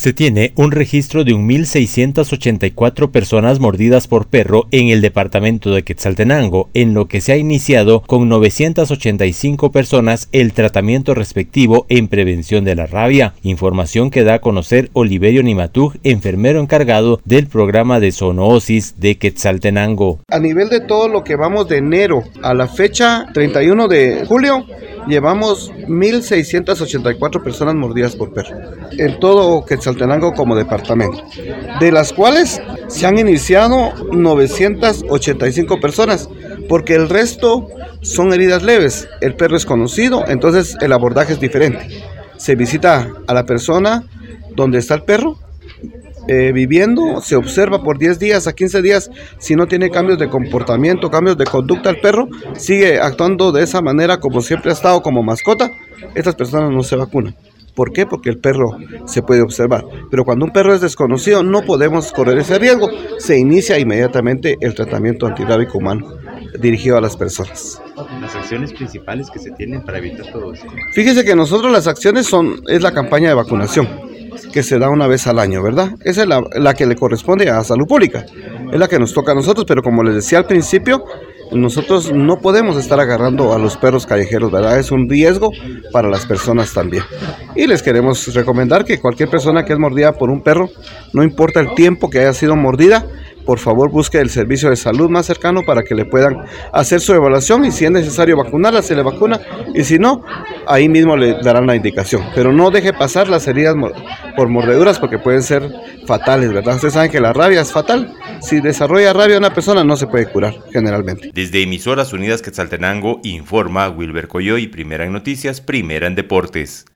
Se tiene un registro de 1.684 personas mordidas por perro en el departamento de Quetzaltenango, en lo que se ha iniciado con 985 personas el tratamiento respectivo en prevención de la rabia, información que da a conocer Oliverio Nimatug, enfermero encargado del programa de zoonoosis de Quetzaltenango. A nivel de todo lo que vamos de enero a la fecha 31 de julio, llevamos 1.684 personas mordidas por perro, en todo Quetzaltenango como departamento, de las cuales se han iniciado 985 personas, porque el resto son heridas leves, el perro es conocido, entonces el abordaje es diferente. Se visita a la persona donde está el perro, eh, viviendo, se observa por 10 días a 15 días si no tiene cambios de comportamiento, cambios de conducta el perro, sigue actuando de esa manera como siempre ha estado como mascota, estas personas no se vacunan. ¿Por qué? Porque el perro se puede observar. Pero cuando un perro es desconocido no podemos correr ese riesgo. Se inicia inmediatamente el tratamiento antirrábico humano dirigido a las personas. Las acciones principales que se tienen para evitar todo esto. Fíjese que nosotros las acciones son es la campaña de vacunación que se da una vez al año, ¿verdad? Esa es la, la que le corresponde a salud pública, es la que nos toca a nosotros, pero como les decía al principio, nosotros no podemos estar agarrando a los perros callejeros, ¿verdad? Es un riesgo para las personas también. Y les queremos recomendar que cualquier persona que es mordida por un perro, no importa el tiempo que haya sido mordida, por favor busque el servicio de salud más cercano para que le puedan hacer su evaluación y si es necesario vacunarla, se le vacuna y si no, ahí mismo le darán la indicación. Pero no deje pasar las heridas por mordeduras porque pueden ser fatales, ¿verdad? Ustedes saben que la rabia es fatal. Si desarrolla rabia una persona no se puede curar generalmente. Desde Emisoras Unidas Quetzaltenango informa Wilber Coyoy, primera en noticias, primera en deportes.